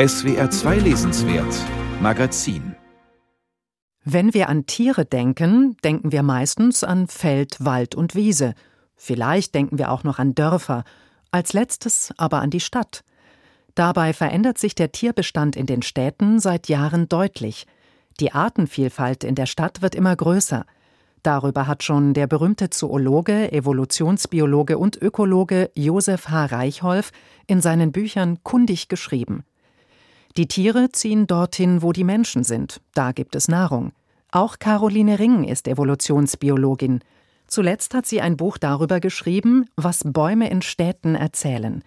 SWR 2 Lesenswert Magazin Wenn wir an Tiere denken, denken wir meistens an Feld, Wald und Wiese. Vielleicht denken wir auch noch an Dörfer, als letztes aber an die Stadt. Dabei verändert sich der Tierbestand in den Städten seit Jahren deutlich. Die Artenvielfalt in der Stadt wird immer größer. Darüber hat schon der berühmte Zoologe, Evolutionsbiologe und Ökologe Josef H. Reichholf in seinen Büchern kundig geschrieben. Die Tiere ziehen dorthin, wo die Menschen sind. Da gibt es Nahrung. Auch Caroline Ring ist Evolutionsbiologin. Zuletzt hat sie ein Buch darüber geschrieben, was Bäume in Städten erzählen.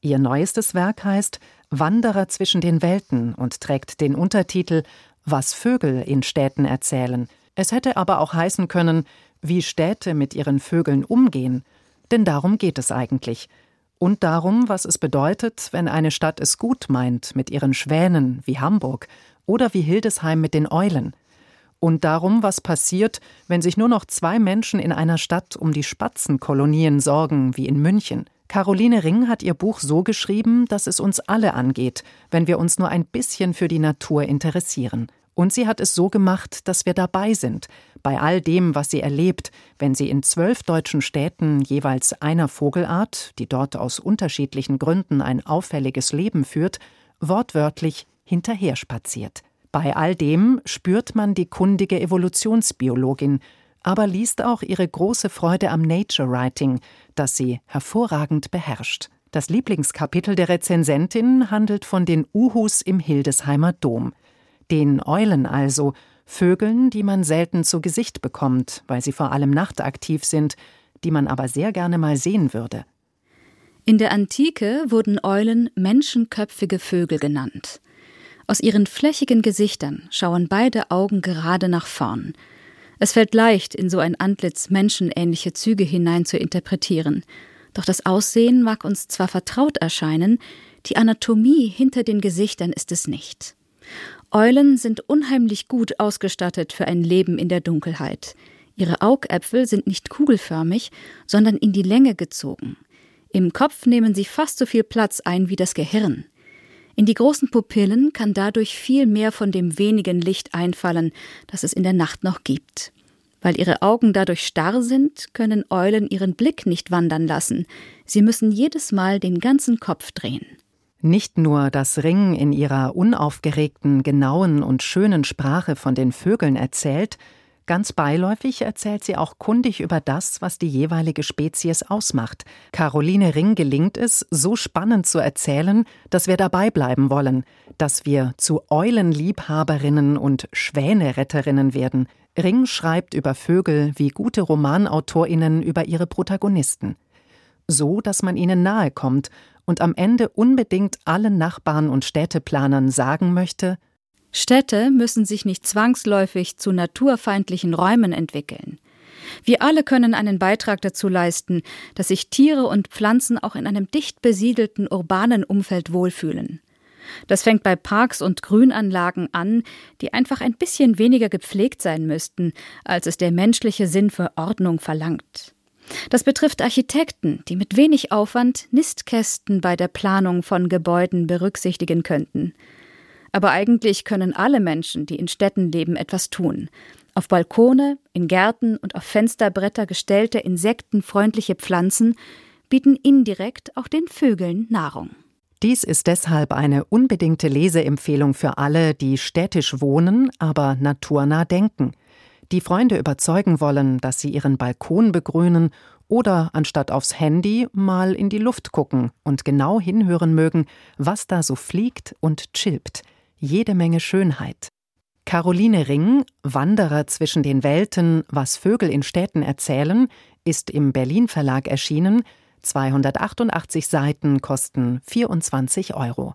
Ihr neuestes Werk heißt Wanderer zwischen den Welten und trägt den Untertitel Was Vögel in Städten erzählen. Es hätte aber auch heißen können, wie Städte mit ihren Vögeln umgehen. Denn darum geht es eigentlich und darum, was es bedeutet, wenn eine Stadt es gut meint mit ihren Schwänen wie Hamburg oder wie Hildesheim mit den Eulen. Und darum, was passiert, wenn sich nur noch zwei Menschen in einer Stadt um die Spatzenkolonien sorgen, wie in München. Caroline Ring hat ihr Buch so geschrieben, dass es uns alle angeht, wenn wir uns nur ein bisschen für die Natur interessieren. Und sie hat es so gemacht, dass wir dabei sind, bei all dem, was sie erlebt, wenn sie in zwölf deutschen Städten jeweils einer Vogelart, die dort aus unterschiedlichen Gründen ein auffälliges Leben führt, wortwörtlich hinterher spaziert. Bei all dem spürt man die kundige Evolutionsbiologin, aber liest auch ihre große Freude am Nature Writing, das sie hervorragend beherrscht. Das Lieblingskapitel der Rezensentin handelt von den Uhus im Hildesheimer Dom den Eulen also, Vögeln, die man selten zu Gesicht bekommt, weil sie vor allem nachtaktiv sind, die man aber sehr gerne mal sehen würde. In der Antike wurden Eulen menschenköpfige Vögel genannt. Aus ihren flächigen Gesichtern schauen beide Augen gerade nach vorn. Es fällt leicht, in so ein Antlitz menschenähnliche Züge hinein zu interpretieren. Doch das Aussehen mag uns zwar vertraut erscheinen, die Anatomie hinter den Gesichtern ist es nicht. Eulen sind unheimlich gut ausgestattet für ein Leben in der Dunkelheit. Ihre Augäpfel sind nicht kugelförmig, sondern in die Länge gezogen. Im Kopf nehmen sie fast so viel Platz ein wie das Gehirn. In die großen Pupillen kann dadurch viel mehr von dem wenigen Licht einfallen, das es in der Nacht noch gibt. Weil ihre Augen dadurch starr sind, können Eulen ihren Blick nicht wandern lassen. Sie müssen jedes Mal den ganzen Kopf drehen. Nicht nur, dass Ring in ihrer unaufgeregten, genauen und schönen Sprache von den Vögeln erzählt, ganz beiläufig erzählt sie auch kundig über das, was die jeweilige Spezies ausmacht. Caroline Ring gelingt es, so spannend zu erzählen, dass wir dabei bleiben wollen, dass wir zu Eulenliebhaberinnen und Schwäneretterinnen werden. Ring schreibt über Vögel wie gute Romanautorinnen über ihre Protagonisten so dass man ihnen nahe kommt und am Ende unbedingt allen Nachbarn und Städteplanern sagen möchte Städte müssen sich nicht zwangsläufig zu naturfeindlichen Räumen entwickeln. Wir alle können einen Beitrag dazu leisten, dass sich Tiere und Pflanzen auch in einem dicht besiedelten urbanen Umfeld wohlfühlen. Das fängt bei Parks und Grünanlagen an, die einfach ein bisschen weniger gepflegt sein müssten, als es der menschliche Sinn für Ordnung verlangt. Das betrifft Architekten, die mit wenig Aufwand Nistkästen bei der Planung von Gebäuden berücksichtigen könnten. Aber eigentlich können alle Menschen, die in Städten leben, etwas tun. Auf Balkone, in Gärten und auf Fensterbretter gestellte insektenfreundliche Pflanzen bieten indirekt auch den Vögeln Nahrung. Dies ist deshalb eine unbedingte Leseempfehlung für alle, die städtisch wohnen, aber naturnah denken die Freunde überzeugen wollen, dass sie ihren Balkon begrünen oder anstatt aufs Handy mal in die Luft gucken und genau hinhören mögen, was da so fliegt und chilpt. Jede Menge Schönheit. Caroline Ring, Wanderer zwischen den Welten, was Vögel in Städten erzählen, ist im Berlin Verlag erschienen. 288 Seiten kosten 24 Euro.